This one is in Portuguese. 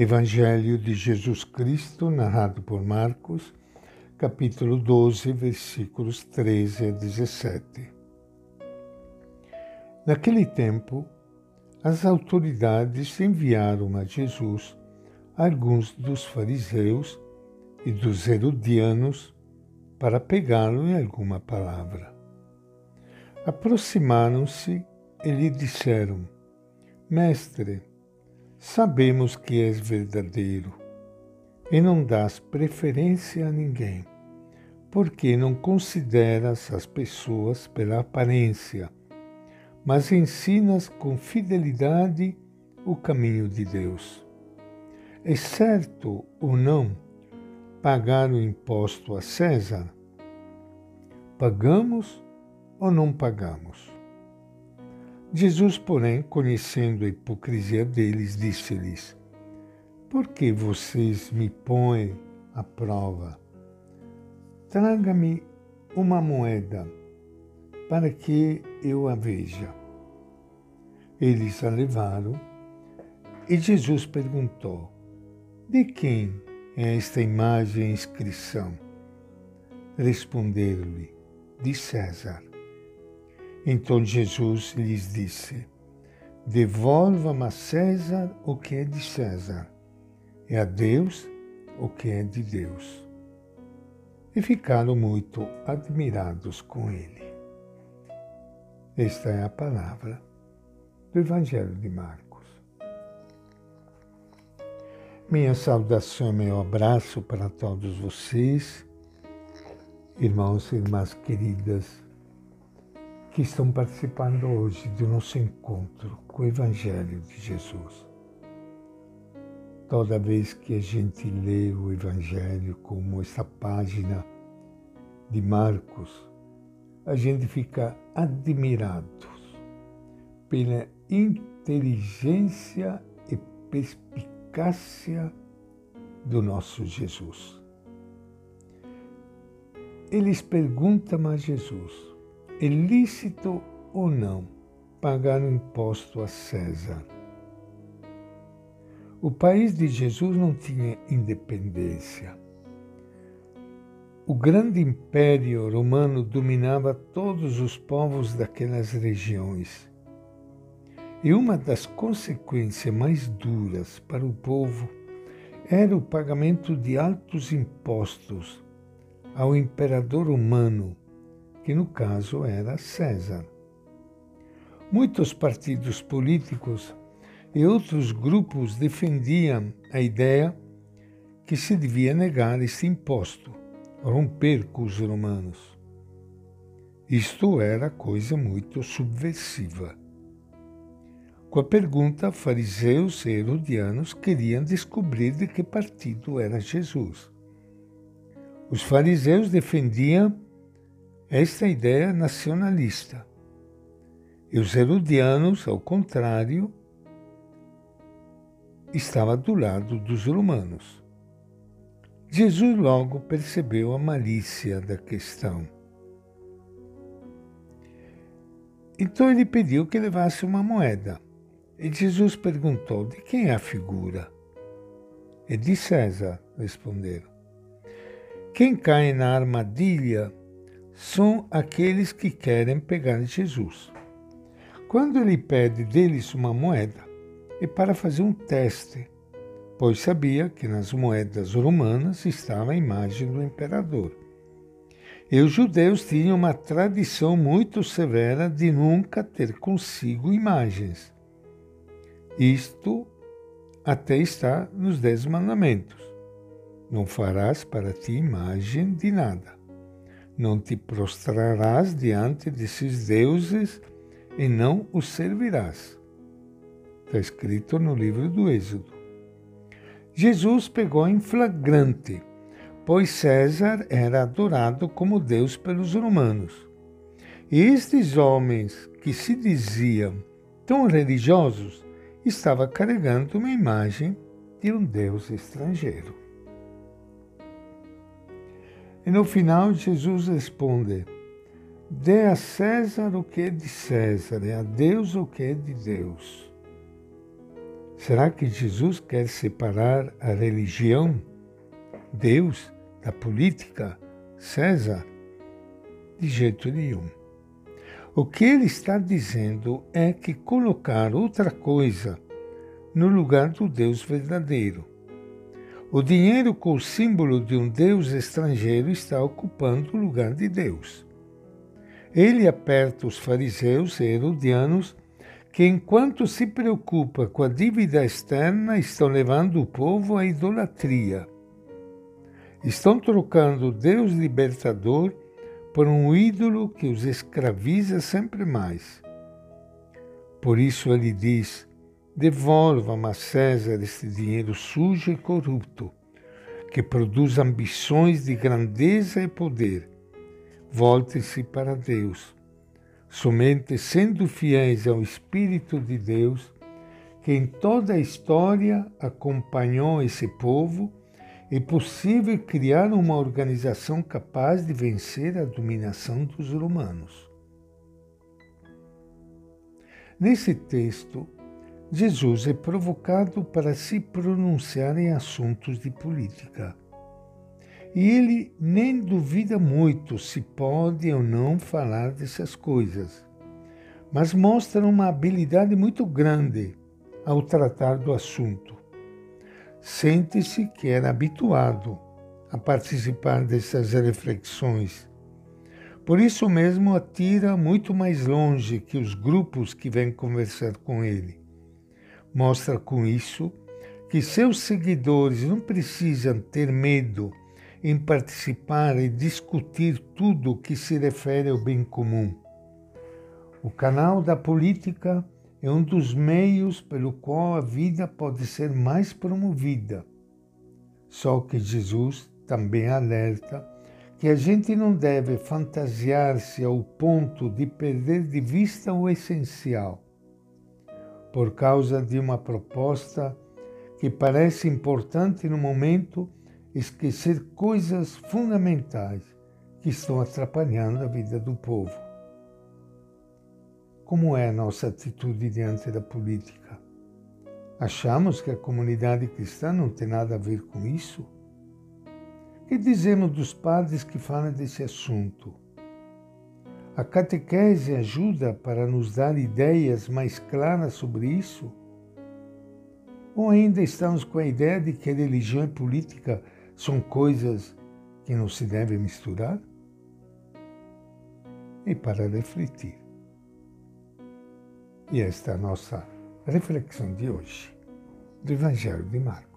Evangelho de Jesus Cristo, narrado por Marcos, capítulo 12, versículos 13 a 17. Naquele tempo, as autoridades enviaram a Jesus alguns dos fariseus e dos herodianos para pegá-lo em alguma palavra. Aproximaram-se e lhe disseram: Mestre, sabemos que és verdadeiro e não dás preferência a ninguém, porque não consideras as pessoas pela aparência, mas ensinas com fidelidade o caminho de Deus. É certo ou não pagar o imposto a César? Pagamos ou não pagamos? Jesus, porém, conhecendo a hipocrisia deles, disse-lhes: Por que vocês me põem à prova? Traga-me uma moeda para que eu a veja. Eles a levaram e Jesus perguntou: De quem é esta imagem e inscrição? Responderam-lhe: De César. Então Jesus lhes disse: Devolva-me a César o que é de César, e a Deus o que é de Deus. E ficaram muito admirados com ele. Esta é a palavra do Evangelho de Marcos. Minha saudação, meu abraço para todos vocês, irmãos e irmãs queridas que estão participando hoje do nosso encontro com o Evangelho de Jesus. Toda vez que a gente lê o Evangelho, como essa página de Marcos, a gente fica admirado pela inteligência e perspicácia do nosso Jesus. Eles perguntam a Jesus, é lícito ou não pagar o imposto a César. O país de Jesus não tinha independência. O grande império romano dominava todos os povos daquelas regiões. E uma das consequências mais duras para o povo era o pagamento de altos impostos ao imperador romano que no caso era César. Muitos partidos políticos e outros grupos defendiam a ideia que se devia negar esse imposto, romper com os romanos. Isto era coisa muito subversiva. Com a pergunta, fariseus e herodianos queriam descobrir de que partido era Jesus. Os fariseus defendiam esta ideia nacionalista. E os herodianos, ao contrário, estava do lado dos romanos. Jesus logo percebeu a malícia da questão. Então ele pediu que levasse uma moeda. E Jesus perguntou: De quem é a figura? É de César, responderam. Quem cai na armadilha são aqueles que querem pegar Jesus. Quando ele pede deles uma moeda, é para fazer um teste, pois sabia que nas moedas romanas estava a imagem do imperador. E os judeus tinham uma tradição muito severa de nunca ter consigo imagens. Isto até está nos Dez Mandamentos. Não farás para ti imagem de nada não te prostrarás diante desses deuses e não os servirás. Está escrito no livro do Êxodo. Jesus pegou em flagrante, pois César era adorado como Deus pelos romanos. E estes homens que se diziam tão religiosos estavam carregando uma imagem de um Deus estrangeiro. E no final Jesus responde: Dê a César o que é de César e a Deus o que é de Deus. Será que Jesus quer separar a religião, Deus, da política, César? De jeito nenhum. O que ele está dizendo é que colocar outra coisa no lugar do Deus verdadeiro. O dinheiro com o símbolo de um Deus estrangeiro está ocupando o lugar de Deus. Ele aperta os fariseus e herodianos que, enquanto se preocupa com a dívida externa, estão levando o povo à idolatria. Estão trocando Deus libertador por um ídolo que os escraviza sempre mais. Por isso ele diz: Devolva a César este dinheiro sujo e corrupto, que produz ambições de grandeza e poder. Volte-se para Deus Somente sendo fiéis ao Espírito de Deus, que em toda a história acompanhou esse povo, é possível criar uma organização capaz de vencer a dominação dos romanos. Nesse texto, Jesus é provocado para se pronunciar em assuntos de política. E ele nem duvida muito se pode ou não falar dessas coisas, mas mostra uma habilidade muito grande ao tratar do assunto. Sente-se que era habituado a participar dessas reflexões. Por isso mesmo atira muito mais longe que os grupos que vêm conversar com ele. Mostra com isso que seus seguidores não precisam ter medo em participar e discutir tudo que se refere ao bem comum. O canal da política é um dos meios pelo qual a vida pode ser mais promovida. Só que Jesus também alerta que a gente não deve fantasiar-se ao ponto de perder de vista o essencial, por causa de uma proposta que parece importante no momento esquecer coisas fundamentais que estão atrapalhando a vida do povo. Como é a nossa atitude diante da política? Achamos que a comunidade cristã não tem nada a ver com isso? Que dizemos dos padres que falam desse assunto? A catequese ajuda para nos dar ideias mais claras sobre isso? Ou ainda estamos com a ideia de que religião e política são coisas que não se devem misturar? E para refletir. E esta é a nossa reflexão de hoje do Evangelho de Marcos.